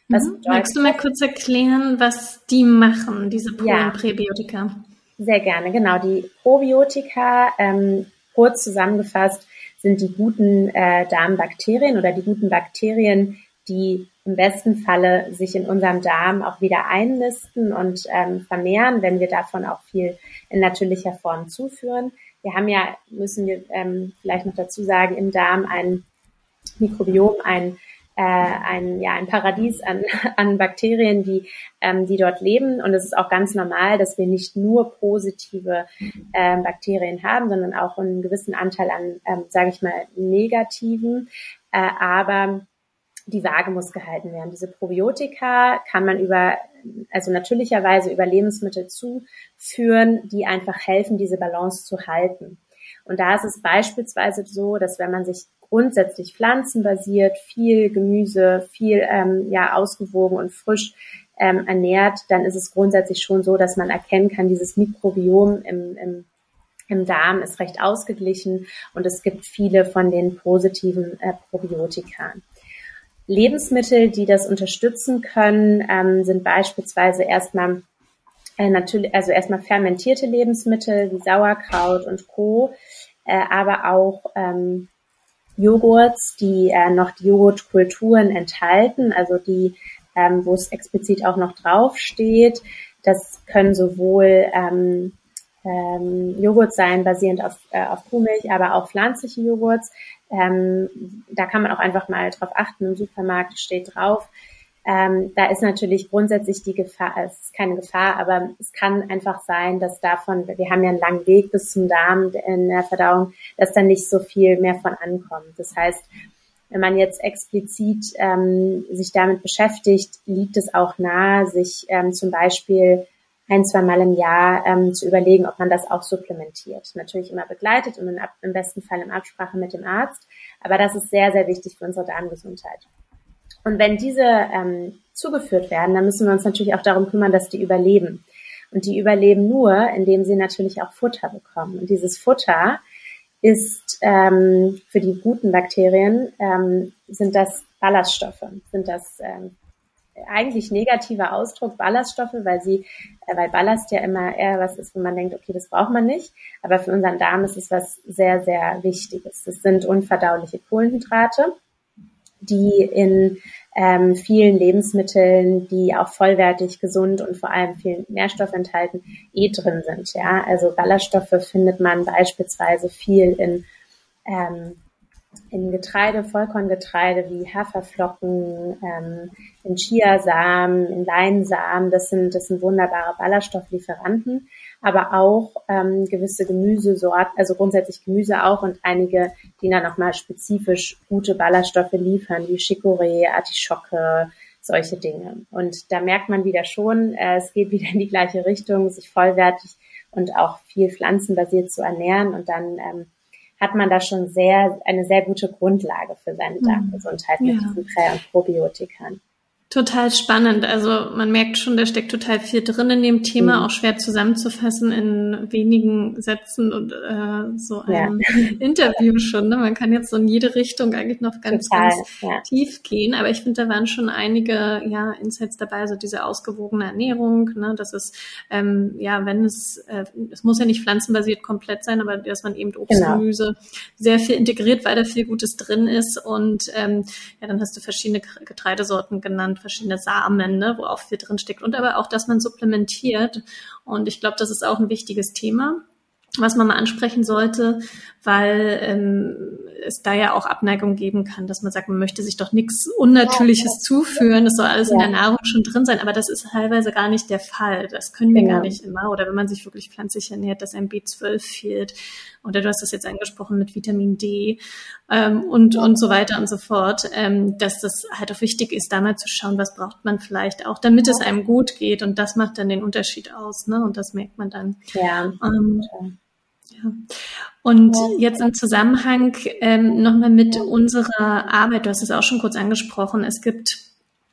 Was mhm. Magst du mal kurz erklären, was die machen, diese Pro- ja, Präbiotika? Sehr gerne, genau. Die Probiotika, ähm, kurz zusammengefasst, sind die guten äh, Darmbakterien oder die guten Bakterien, die im besten Falle sich in unserem Darm auch wieder einnisten und ähm, vermehren, wenn wir davon auch viel in natürlicher Form zuführen. Wir haben ja, müssen wir ähm, vielleicht noch dazu sagen, im Darm ein Mikrobiom, ein äh, ein, ja, ein Paradies an, an Bakterien, die, ähm, die dort leben. Und es ist auch ganz normal, dass wir nicht nur positive ähm, Bakterien haben, sondern auch einen gewissen Anteil an, ähm, sage ich mal, negativen. Äh, aber die Waage muss gehalten werden. Diese Probiotika kann man über, also natürlicherweise über Lebensmittel zuführen, die einfach helfen, diese Balance zu halten. Und da ist es beispielsweise so, dass wenn man sich grundsätzlich pflanzenbasiert, viel Gemüse, viel ähm, ja ausgewogen und frisch ähm, ernährt, dann ist es grundsätzlich schon so, dass man erkennen kann, dieses Mikrobiom im, im, im Darm ist recht ausgeglichen und es gibt viele von den positiven äh, Probiotika. Lebensmittel, die das unterstützen können, ähm, sind beispielsweise erstmal äh, natürlich, also erstmal fermentierte Lebensmittel wie Sauerkraut und Co., äh, aber auch ähm, Joghurts, die äh, noch die Joghurtkulturen enthalten, also die, ähm, wo es explizit auch noch drauf steht. Das können sowohl ähm, ähm, Joghurt sein, basierend auf, äh, auf Kuhmilch, aber auch pflanzliche Joghurts. Ähm, da kann man auch einfach mal drauf achten. Im Supermarkt steht drauf, ähm, da ist natürlich grundsätzlich die Gefahr, es ist keine Gefahr, aber es kann einfach sein, dass davon, wir haben ja einen langen Weg bis zum Darm in der Verdauung, dass da nicht so viel mehr von ankommt. Das heißt, wenn man jetzt explizit ähm, sich damit beschäftigt, liegt es auch nahe, sich ähm, zum Beispiel ein, zwei Mal im Jahr ähm, zu überlegen, ob man das auch supplementiert. Natürlich immer begleitet und in, im besten Fall in Absprache mit dem Arzt. Aber das ist sehr, sehr wichtig für unsere Darmgesundheit. Und wenn diese ähm, zugeführt werden, dann müssen wir uns natürlich auch darum kümmern, dass die überleben. Und die überleben nur, indem sie natürlich auch Futter bekommen. Und dieses Futter ist ähm, für die guten Bakterien ähm, sind das Ballaststoffe, sind das ähm, eigentlich negativer Ausdruck Ballaststoffe, weil sie, äh, weil Ballast ja immer eher was ist, wo man denkt, okay, das braucht man nicht. Aber für unseren Darm ist es was sehr, sehr Wichtiges. Das sind unverdauliche Kohlenhydrate die in ähm, vielen Lebensmitteln, die auch vollwertig, gesund und vor allem viel Nährstoffe enthalten, eh drin sind. Ja, also Ballaststoffe findet man beispielsweise viel in ähm, in Getreide, Vollkorngetreide wie Haferflocken, ähm, in Chiasamen, in Leinsamen. Das sind, das sind wunderbare Ballaststofflieferanten aber auch ähm, gewisse Gemüsesorten, also grundsätzlich Gemüse auch und einige, die dann nochmal spezifisch gute Ballaststoffe liefern, wie Chicorée, Artischocke, solche Dinge. Und da merkt man wieder schon, äh, es geht wieder in die gleiche Richtung, sich vollwertig und auch viel pflanzenbasiert zu ernähren und dann ähm, hat man da schon sehr eine sehr gute Grundlage für seine mhm. Darmgesundheit mit ja. diesen Prä- und Probiotikern. Total spannend. Also man merkt schon, da steckt total viel drin in dem Thema, mhm. auch schwer zusammenzufassen in wenigen Sätzen und äh, so ein ja. Interview schon. Ne? Man kann jetzt so in jede Richtung eigentlich noch ganz, total, ganz ja. tief gehen. Aber ich finde, da waren schon einige ja, Insights dabei, also diese ausgewogene Ernährung, ne? dass es, ähm, ja, wenn es, äh, es muss ja nicht pflanzenbasiert komplett sein, aber dass man eben Obst, genau. Gemüse sehr viel integriert, weil da viel Gutes drin ist. Und ähm, ja, dann hast du verschiedene Getreidesorten genannt verschiedene Samen, ne, wo auch viel drin steckt. Und aber auch, dass man supplementiert. Und ich glaube, das ist auch ein wichtiges Thema was man mal ansprechen sollte, weil ähm, es da ja auch Abneigung geben kann, dass man sagt, man möchte sich doch nichts Unnatürliches zuführen, das soll alles ja. in der Nahrung schon drin sein, aber das ist teilweise gar nicht der Fall. Das können wir genau. gar nicht immer. Oder wenn man sich wirklich pflanzlich ernährt, dass ein B12 fehlt. Oder du hast das jetzt angesprochen mit Vitamin D ähm, und, und so weiter und so fort, ähm, dass das halt auch wichtig ist, da mal zu schauen, was braucht man vielleicht auch, damit es einem gut geht. Und das macht dann den Unterschied aus. Ne? Und das merkt man dann. Ja. Ähm, ja. Und jetzt im Zusammenhang ähm, nochmal mit unserer Arbeit, du hast es auch schon kurz angesprochen, es gibt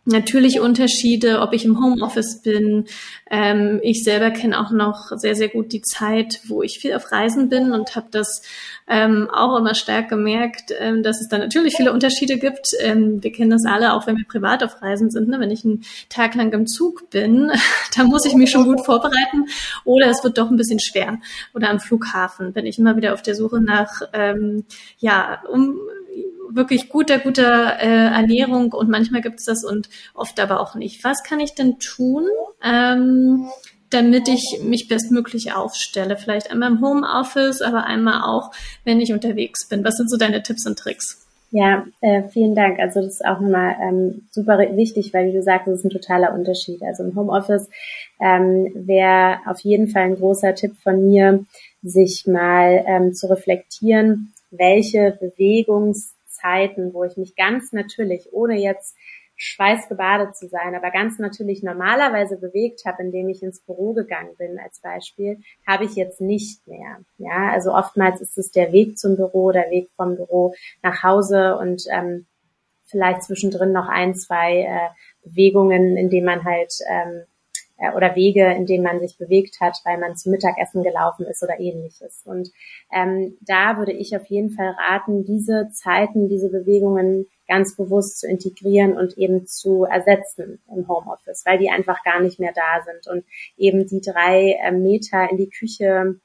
natürlich Unterschiede, ob ich im Homeoffice bin. Ähm, ich selber kenne auch noch sehr, sehr gut die Zeit, wo ich viel auf Reisen bin und habe das ähm, auch immer stark gemerkt, ähm, dass es da natürlich viele Unterschiede gibt. Ähm, wir kennen das alle, auch wenn wir privat auf Reisen sind. Ne? Wenn ich einen Tag lang im Zug bin, dann muss ich mich schon gut vorbereiten oder es wird doch ein bisschen schwer. Oder am Flughafen bin ich immer wieder auf der Suche nach, ähm, ja, um wirklich guter, guter äh, Ernährung und manchmal gibt es das und oft aber auch nicht. Was kann ich denn tun, ähm, damit ich mich bestmöglich aufstelle? Vielleicht einmal im Homeoffice, aber einmal auch, wenn ich unterwegs bin. Was sind so deine Tipps und Tricks? Ja, äh, vielen Dank. Also das ist auch nochmal ähm, super wichtig, weil wie du sagst, das ist ein totaler Unterschied. Also im Homeoffice ähm, wäre auf jeden Fall ein großer Tipp von mir, sich mal ähm, zu reflektieren, welche Bewegungs Zeiten, wo ich mich ganz natürlich, ohne jetzt schweißgebadet zu sein, aber ganz natürlich normalerweise bewegt habe, indem ich ins Büro gegangen bin als Beispiel, habe ich jetzt nicht mehr. Ja, also oftmals ist es der Weg zum Büro, der Weg vom Büro nach Hause und ähm, vielleicht zwischendrin noch ein, zwei äh, Bewegungen, in denen man halt ähm, äh, oder Wege, in denen man sich bewegt hat, weil man zum Mittagessen gelaufen ist oder ähnliches. Und ähm, da würde ich auf jeden Fall raten, diese Zeiten, diese Bewegungen ganz bewusst zu integrieren und eben zu ersetzen im Homeoffice, weil die einfach gar nicht mehr da sind und eben die drei äh, Meter in die Küche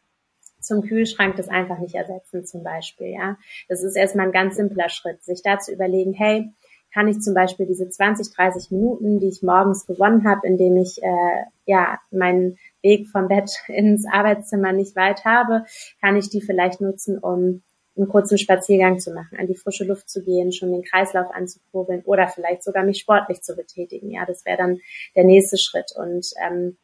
zum Kühlschrank das einfach nicht ersetzen zum Beispiel, ja. Das ist erstmal ein ganz simpler Schritt, sich da zu überlegen, hey, kann ich zum Beispiel diese 20, 30 Minuten, die ich morgens gewonnen habe, indem ich äh, ja meinen Weg vom Bett ins Arbeitszimmer nicht weit habe, kann ich die vielleicht nutzen, um einen kurzen Spaziergang zu machen, an die frische Luft zu gehen, schon den Kreislauf anzukurbeln oder vielleicht sogar mich sportlich zu betätigen. Ja, das wäre dann der nächste Schritt. Und ähm,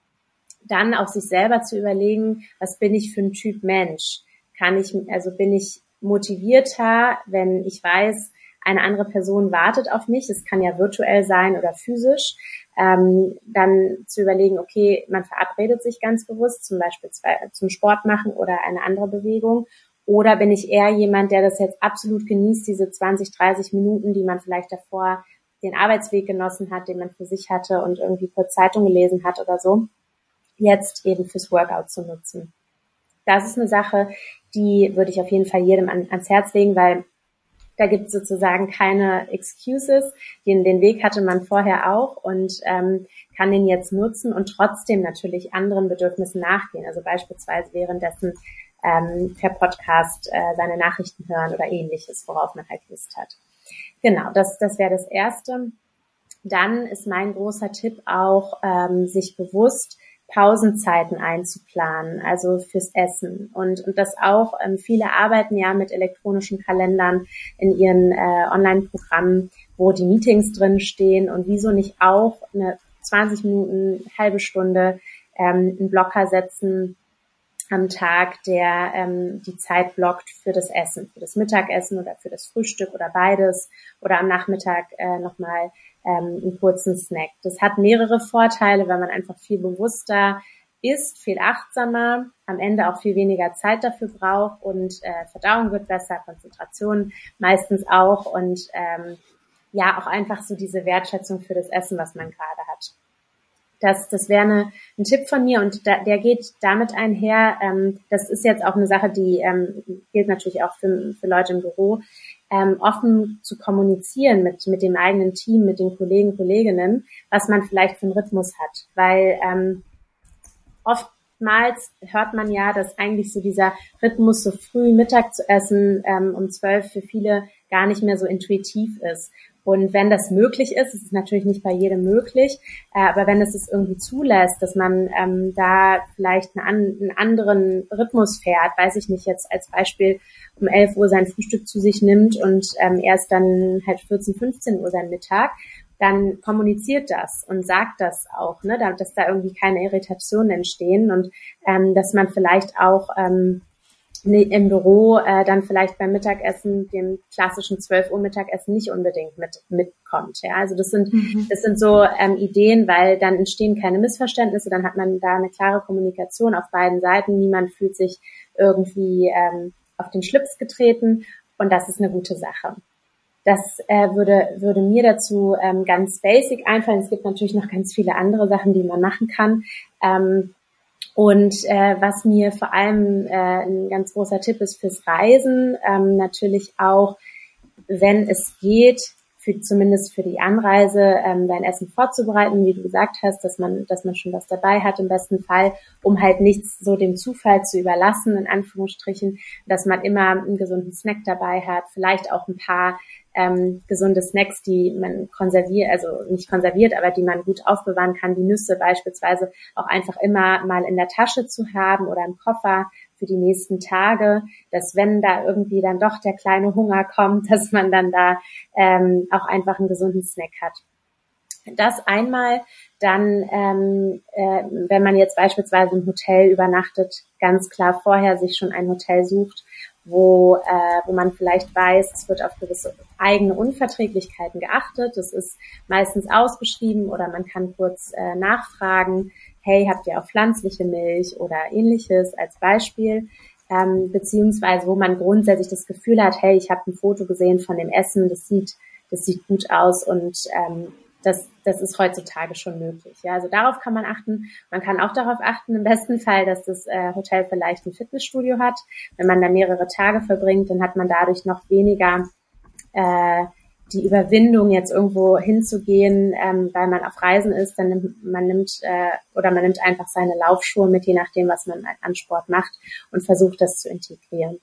dann auch sich selber zu überlegen, was bin ich für ein Typ Mensch? Kann ich, also bin ich motivierter, wenn ich weiß, eine andere Person wartet auf mich, es kann ja virtuell sein oder physisch, ähm, dann zu überlegen, okay, man verabredet sich ganz bewusst, zum Beispiel zum Sport machen oder eine andere Bewegung. Oder bin ich eher jemand, der das jetzt absolut genießt, diese 20, 30 Minuten, die man vielleicht davor den Arbeitsweg genossen hat, den man für sich hatte und irgendwie kurz Zeitung gelesen hat oder so, jetzt eben fürs Workout zu nutzen. Das ist eine Sache, die würde ich auf jeden Fall jedem an, ans Herz legen, weil da gibt es sozusagen keine Excuses. Den, den Weg hatte man vorher auch und ähm, kann den jetzt nutzen und trotzdem natürlich anderen Bedürfnissen nachgehen. Also beispielsweise währenddessen ähm, per Podcast äh, seine Nachrichten hören oder ähnliches, worauf man halt Lust hat. Genau, das, das wäre das Erste. Dann ist mein großer Tipp auch, ähm, sich bewusst Pausenzeiten einzuplanen, also fürs Essen. Und, und das auch, ähm, viele arbeiten ja mit elektronischen Kalendern in ihren äh, Online-Programmen, wo die Meetings drin stehen und wieso nicht auch eine 20 Minuten, halbe Stunde ähm, einen Blocker setzen am Tag, der ähm, die Zeit blockt für das Essen, für das Mittagessen oder für das Frühstück oder beides oder am Nachmittag äh, nochmal ähm, einen kurzen Snack. Das hat mehrere Vorteile, weil man einfach viel bewusster ist, viel achtsamer, am Ende auch viel weniger Zeit dafür braucht und äh, Verdauung wird besser, Konzentration meistens auch und ähm, ja auch einfach so diese Wertschätzung für das Essen, was man gerade hat. Das, das wäre eine, ein Tipp von mir und da, der geht damit einher. Ähm, das ist jetzt auch eine Sache, die ähm, gilt natürlich auch für, für Leute im Büro, ähm, offen zu kommunizieren mit, mit dem eigenen Team, mit den Kollegen, Kolleginnen, was man vielleicht für einen Rhythmus hat. Weil ähm, oftmals hört man ja, dass eigentlich so dieser Rhythmus, so früh Mittag zu essen, ähm, um zwölf für viele gar nicht mehr so intuitiv ist. Und wenn das möglich ist, es ist natürlich nicht bei jedem möglich, äh, aber wenn es es irgendwie zulässt, dass man ähm, da vielleicht einen, einen anderen Rhythmus fährt, weiß ich nicht, jetzt als Beispiel um 11 Uhr sein Frühstück zu sich nimmt und ähm, erst dann halt 14, 15 Uhr sein Mittag, dann kommuniziert das und sagt das auch, ne, dass da irgendwie keine Irritationen entstehen und ähm, dass man vielleicht auch ähm, im Büro äh, dann vielleicht beim Mittagessen, dem klassischen 12 Uhr Mittagessen nicht unbedingt mit mitkommt. Ja, also das sind mhm. das sind so ähm, Ideen, weil dann entstehen keine Missverständnisse, dann hat man da eine klare Kommunikation auf beiden Seiten. Niemand fühlt sich irgendwie ähm, auf den Schlips getreten und das ist eine gute Sache. Das äh, würde, würde mir dazu ähm, ganz basic einfallen. Es gibt natürlich noch ganz viele andere Sachen, die man machen kann. Ähm, und äh, was mir vor allem äh, ein ganz großer Tipp ist fürs Reisen, ähm, natürlich auch, wenn es geht, für, zumindest für die Anreise ähm, dein Essen vorzubereiten, wie du gesagt hast, dass man, dass man schon was dabei hat im besten Fall, um halt nichts so dem Zufall zu überlassen, in Anführungsstrichen, dass man immer einen gesunden Snack dabei hat, vielleicht auch ein paar ähm, gesunde Snacks, die man konserviert, also nicht konserviert, aber die man gut aufbewahren kann, die Nüsse beispielsweise auch einfach immer mal in der Tasche zu haben oder im Koffer für die nächsten Tage, dass wenn da irgendwie dann doch der kleine Hunger kommt, dass man dann da ähm, auch einfach einen gesunden Snack hat. Das einmal, dann, ähm, äh, wenn man jetzt beispielsweise im Hotel übernachtet, ganz klar vorher sich schon ein Hotel sucht, wo, äh, wo man vielleicht weiß, es wird auf gewisse eigene Unverträglichkeiten geachtet. Das ist meistens ausgeschrieben oder man kann kurz äh, nachfragen, hey, habt ihr auch pflanzliche Milch oder ähnliches als Beispiel. Ähm, beziehungsweise wo man grundsätzlich das Gefühl hat, hey, ich habe ein Foto gesehen von dem Essen, das sieht, das sieht gut aus und ähm, das, das ist heutzutage schon möglich. Ja, also darauf kann man achten. Man kann auch darauf achten, im besten Fall, dass das äh, Hotel vielleicht ein Fitnessstudio hat. Wenn man da mehrere Tage verbringt, dann hat man dadurch noch weniger äh, die Überwindung, jetzt irgendwo hinzugehen, ähm, weil man auf Reisen ist, dann nimmt man nimmt äh, oder man nimmt einfach seine Laufschuhe mit, je nachdem, was man an Sport macht und versucht, das zu integrieren.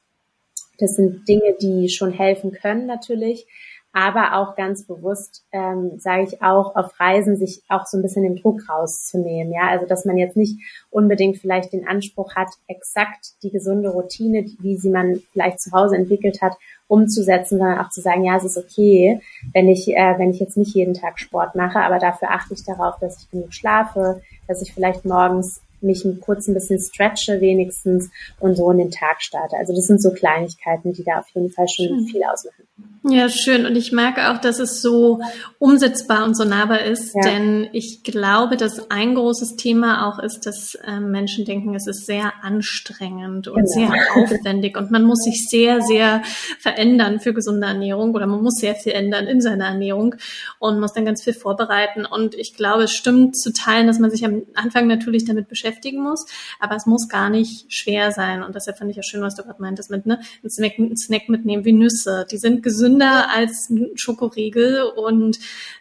Das sind Dinge, die schon helfen können natürlich, aber auch ganz bewusst, ähm, sage ich auch, auf Reisen sich auch so ein bisschen den Druck rauszunehmen. Ja, also dass man jetzt nicht unbedingt vielleicht den Anspruch hat, exakt die gesunde Routine, wie sie man vielleicht zu Hause entwickelt hat, umzusetzen, sondern auch zu sagen, ja, es ist okay, wenn ich, äh, wenn ich jetzt nicht jeden Tag Sport mache, aber dafür achte ich darauf, dass ich genug schlafe, dass ich vielleicht morgens mich kurz ein bisschen stretche wenigstens und so in den Tag starte. Also das sind so Kleinigkeiten, die da auf jeden Fall schon schön. viel ausmachen. Ja, schön. Und ich merke auch, dass es so umsetzbar und so nahbar ist, ja. denn ich glaube, dass ein großes Thema auch ist, dass äh, Menschen denken, es ist sehr anstrengend und genau. sehr aufwendig und man muss sich sehr, sehr verändern für gesunde Ernährung oder man muss sehr viel ändern in seiner Ernährung und muss dann ganz viel vorbereiten. Und ich glaube, es stimmt zu teilen, dass man sich am Anfang natürlich damit beschäftigen muss, aber es muss gar nicht schwer sein. Und deshalb fand ich ja schön, was du gerade meintest mit, ne, einen Snack, einen Snack mitnehmen wie Nüsse. Die sind gesund gesünder als ein Schokoriegel und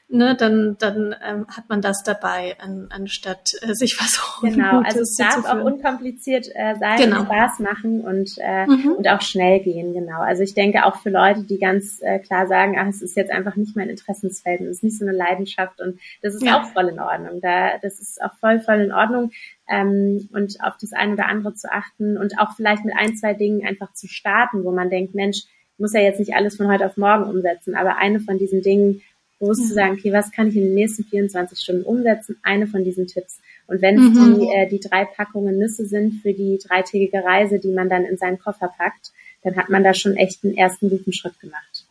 ne, dann, dann ähm, hat man das dabei, an, anstatt äh, sich was Genau, also es darf auch unkompliziert äh, sein, genau. Spaß machen und, äh, mhm. und auch schnell gehen, genau. Also ich denke auch für Leute, die ganz äh, klar sagen, ach, es ist jetzt einfach nicht mein Interessensfeld und es ist nicht so eine Leidenschaft und das ist ja. auch voll in Ordnung. Da, das ist auch voll, voll in Ordnung. Ähm, und auf das eine oder andere zu achten und auch vielleicht mit ein, zwei Dingen einfach zu starten, wo man denkt, Mensch, muss ja jetzt nicht alles von heute auf morgen umsetzen, aber eine von diesen Dingen, bewusst ja. zu sagen, okay, was kann ich in den nächsten 24 Stunden umsetzen? Eine von diesen Tipps. Und wenn es mhm. die, äh, die drei Packungen Nüsse sind für die dreitägige Reise, die man dann in seinen Koffer packt, dann hat man da schon echt einen ersten guten Schritt gemacht.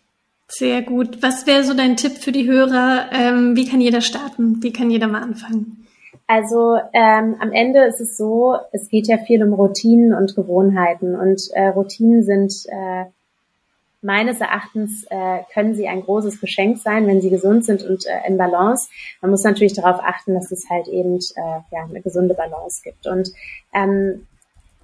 Sehr gut. Was wäre so dein Tipp für die Hörer? Ähm, wie kann jeder starten? Wie kann jeder mal anfangen? Also ähm, am Ende ist es so, es geht ja viel um Routinen und Gewohnheiten und äh, Routinen sind äh, meines Erachtens äh, können sie ein großes Geschenk sein, wenn sie gesund sind und äh, in Balance. Man muss natürlich darauf achten, dass es halt eben äh, ja, eine gesunde Balance gibt. Und ähm,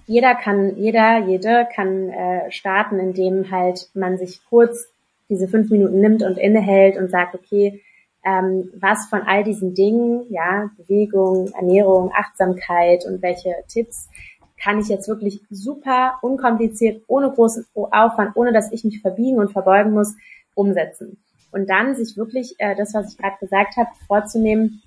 jeder kann, jeder, jede kann äh, starten, indem halt man sich kurz diese fünf Minuten nimmt und innehält und sagt, okay, ähm, was von all diesen Dingen, ja, Bewegung, Ernährung, Achtsamkeit und welche Tipps kann ich jetzt wirklich super unkompliziert, ohne großen Aufwand, ohne dass ich mich verbiegen und verbeugen muss, umsetzen. Und dann sich wirklich äh, das, was ich gerade gesagt habe, vorzunehmen,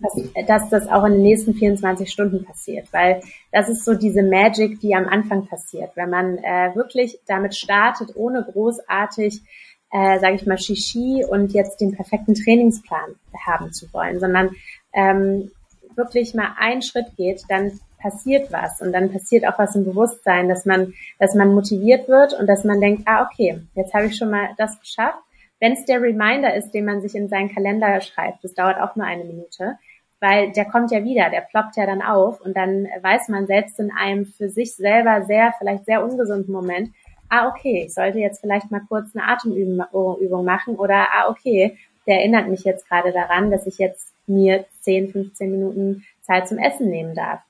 dass, dass das auch in den nächsten 24 Stunden passiert, weil das ist so diese Magic, die am Anfang passiert, wenn man äh, wirklich damit startet, ohne großartig, äh, sage ich mal, Shishi und jetzt den perfekten Trainingsplan haben zu wollen, sondern ähm, wirklich mal einen Schritt geht, dann passiert was und dann passiert auch was im Bewusstsein, dass man, dass man motiviert wird und dass man denkt, ah okay, jetzt habe ich schon mal das geschafft. Wenn es der Reminder ist, den man sich in seinen Kalender schreibt, das dauert auch nur eine Minute, weil der kommt ja wieder, der ploppt ja dann auf und dann weiß man selbst in einem für sich selber sehr, vielleicht sehr ungesunden Moment, ah okay, ich sollte jetzt vielleicht mal kurz eine Atemübung machen oder ah okay, der erinnert mich jetzt gerade daran, dass ich jetzt mir 10, 15 Minuten Zeit zum Essen nehmen darf.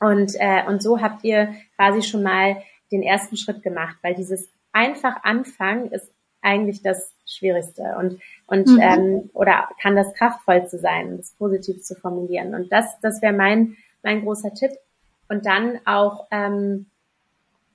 Und, äh, und so habt ihr quasi schon mal den ersten Schritt gemacht, weil dieses einfach anfangen ist eigentlich das Schwierigste und und mhm. ähm, oder kann das kraftvollste sein, das positiv zu formulieren. Und das das wäre mein mein großer Tipp. Und dann auch ähm,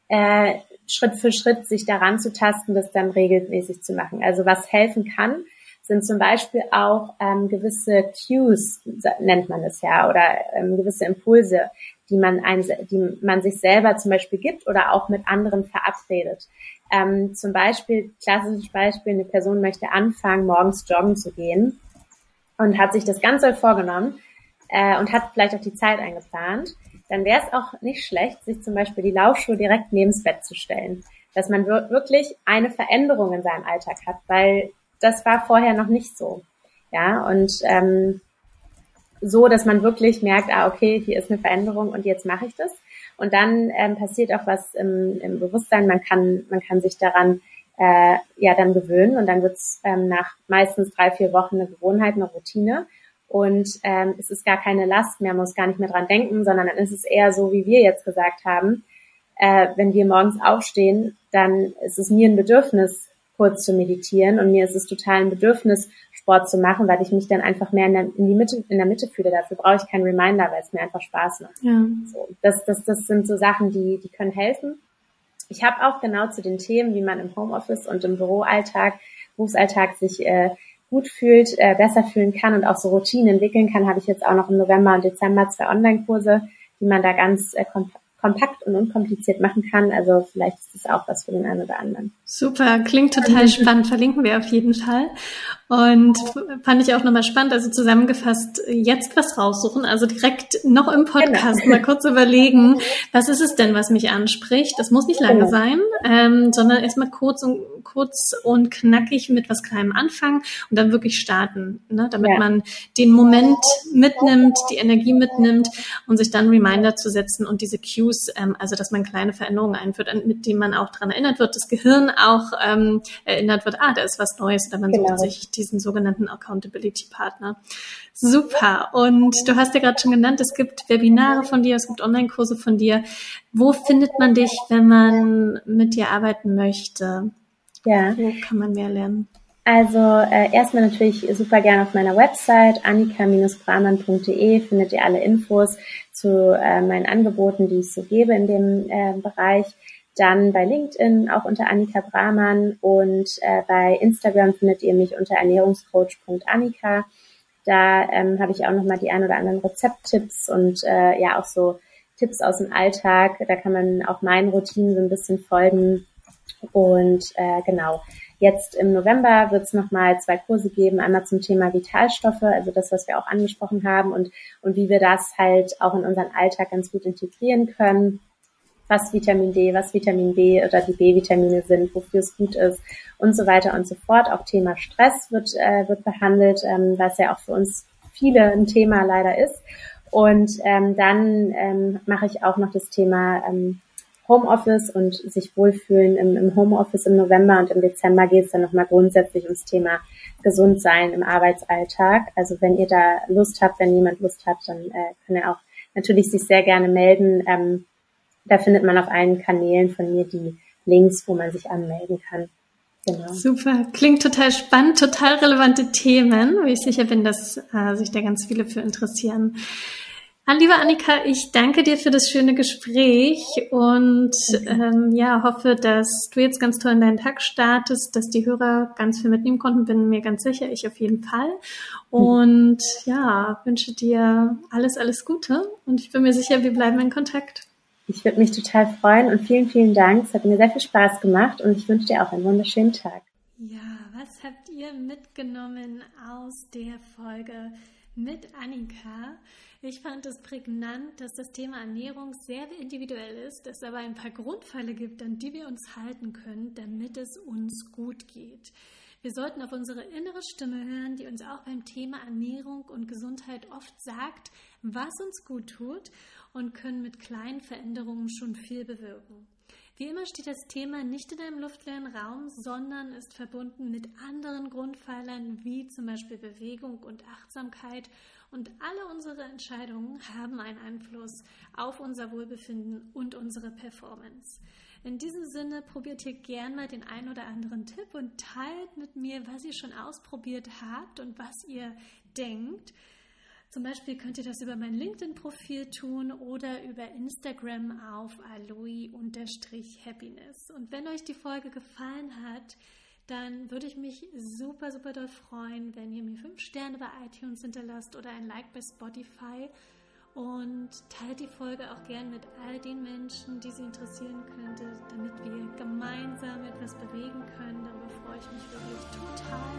äh, Schritt für Schritt sich daran zu tasten, das dann regelmäßig zu machen. Also was helfen kann, sind zum Beispiel auch ähm, gewisse Cues, nennt man es ja, oder ähm, gewisse Impulse, die man, ein, die man sich selber zum Beispiel gibt oder auch mit anderen verabredet. Ähm, zum Beispiel, klassisches Beispiel, eine Person möchte anfangen, morgens joggen zu gehen und hat sich das ganz doll vorgenommen äh, und hat vielleicht auch die Zeit eingeplant, dann wäre es auch nicht schlecht, sich zum Beispiel die Laufschuhe direkt neben das Bett zu stellen. Dass man wirklich eine Veränderung in seinem Alltag hat, weil das war vorher noch nicht so. Ja, und ähm, so, dass man wirklich merkt, ah, okay, hier ist eine Veränderung und jetzt mache ich das. Und dann ähm, passiert auch was im, im Bewusstsein. Man kann, man kann sich daran äh, ja dann gewöhnen und dann wird es ähm, nach meistens drei, vier Wochen eine Gewohnheit, eine Routine. Und ähm, es ist gar keine Last mehr, man muss gar nicht mehr dran denken, sondern dann ist es eher so, wie wir jetzt gesagt haben. Äh, wenn wir morgens aufstehen, dann ist es mir ein Bedürfnis, kurz zu meditieren und mir ist es total ein Bedürfnis, Sport zu machen, weil ich mich dann einfach mehr in der, in die Mitte, in der Mitte fühle. Dafür brauche ich keinen Reminder, weil es mir einfach Spaß macht. Ja. So, das, das, das sind so Sachen, die, die können helfen. Ich habe auch genau zu den Themen, wie man im Homeoffice und im Büroalltag, Berufsalltag sich äh, gut fühlt, äh, besser fühlen kann und auch so Routinen entwickeln kann, habe ich jetzt auch noch im November und Dezember zwei Online-Kurse, die man da ganz äh, kompakt und unkompliziert machen kann. Also vielleicht ist das auch was für den einen oder anderen. Super, klingt total spannend. Verlinken wir auf jeden Fall. Und fand ich auch nochmal spannend, also zusammengefasst, jetzt was raussuchen, also direkt noch im Podcast genau. mal kurz überlegen, was ist es denn, was mich anspricht? Das muss nicht lange genau. sein, ähm, sondern erstmal kurz und kurz und knackig mit was Kleinem anfangen und dann wirklich starten, ne? damit ja. man den Moment mitnimmt, die Energie mitnimmt und sich dann Reminder zu setzen und diese Cues, ähm, also dass man kleine Veränderungen einführt, mit denen man auch dran erinnert wird, das Gehirn auch ähm, erinnert wird, ah, da ist was Neues, oder man genau. sucht sich diesen sogenannten Accountability Partner. Super. Und du hast ja gerade schon genannt, es gibt Webinare von dir, es gibt Online-Kurse von dir. Wo findet man dich, wenn man mit dir arbeiten möchte? Ja. Wo kann man mehr lernen? Also äh, erstmal natürlich super gerne auf meiner Website annika-brahmann.de findet ihr alle Infos zu äh, meinen Angeboten, die ich so gebe in dem äh, Bereich. Dann bei LinkedIn auch unter Annika Brahmann und äh, bei Instagram findet ihr mich unter ernährungscoach.annika. Da ähm, habe ich auch nochmal die ein oder anderen Rezepttipps und äh, ja auch so Tipps aus dem Alltag. Da kann man auch meinen Routinen so ein bisschen folgen. Und äh, genau, jetzt im November wird es nochmal zwei Kurse geben. Einmal zum Thema Vitalstoffe, also das, was wir auch angesprochen haben und, und wie wir das halt auch in unseren Alltag ganz gut integrieren können was Vitamin D, was Vitamin B oder die B-Vitamine sind, wofür es gut ist und so weiter und so fort. Auch Thema Stress wird, äh, wird behandelt, ähm, was ja auch für uns viele ein Thema leider ist. Und ähm, dann ähm, mache ich auch noch das Thema ähm, Homeoffice und sich wohlfühlen im, im Homeoffice im November und im Dezember geht es dann nochmal grundsätzlich ums Thema Gesundsein im Arbeitsalltag. Also wenn ihr da Lust habt, wenn jemand Lust hat, dann äh, kann er auch natürlich sich sehr gerne melden. Ähm, da findet man auf allen Kanälen von mir die Links, wo man sich anmelden kann. Genau. Super, klingt total spannend, total relevante Themen, wo ich sicher bin, dass äh, sich da ganz viele für interessieren. Liebe Annika, ich danke dir für das schöne Gespräch und ähm, ja, hoffe, dass du jetzt ganz toll in deinen Tag startest, dass die Hörer ganz viel mitnehmen konnten, bin mir ganz sicher, ich auf jeden Fall. Und ja, wünsche dir alles, alles Gute und ich bin mir sicher, wir bleiben in Kontakt. Ich würde mich total freuen und vielen, vielen Dank. Es hat mir sehr viel Spaß gemacht und ich wünsche dir auch einen wunderschönen Tag. Ja, was habt ihr mitgenommen aus der Folge mit Annika? Ich fand es prägnant, dass das Thema Ernährung sehr individuell ist, es aber ein paar Grundpfeile gibt, an die wir uns halten können, damit es uns gut geht. Wir sollten auf unsere innere Stimme hören, die uns auch beim Thema Ernährung und Gesundheit oft sagt, was uns gut tut und können mit kleinen Veränderungen schon viel bewirken. Wie immer steht das Thema nicht in einem luftleeren Raum, sondern ist verbunden mit anderen Grundpfeilern wie zum Beispiel Bewegung und Achtsamkeit und alle unsere Entscheidungen haben einen Einfluss auf unser Wohlbefinden und unsere Performance. In diesem Sinne probiert ihr gern mal den ein oder anderen Tipp und teilt mit mir, was ihr schon ausprobiert habt und was ihr denkt. Zum Beispiel könnt ihr das über mein LinkedIn-Profil tun oder über Instagram auf aloi-happiness. Und wenn euch die Folge gefallen hat, dann würde ich mich super, super doll freuen, wenn ihr mir fünf Sterne bei iTunes hinterlasst oder ein Like bei Spotify und teilt die Folge auch gern mit all den Menschen, die sie interessieren könnte, damit wir gemeinsam etwas bewegen können. Darüber freue ich mich wirklich total.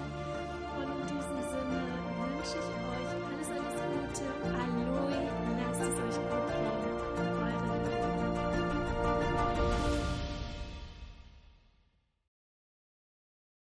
Und in diesem heute ein Louis und lasst es euch gut gehen.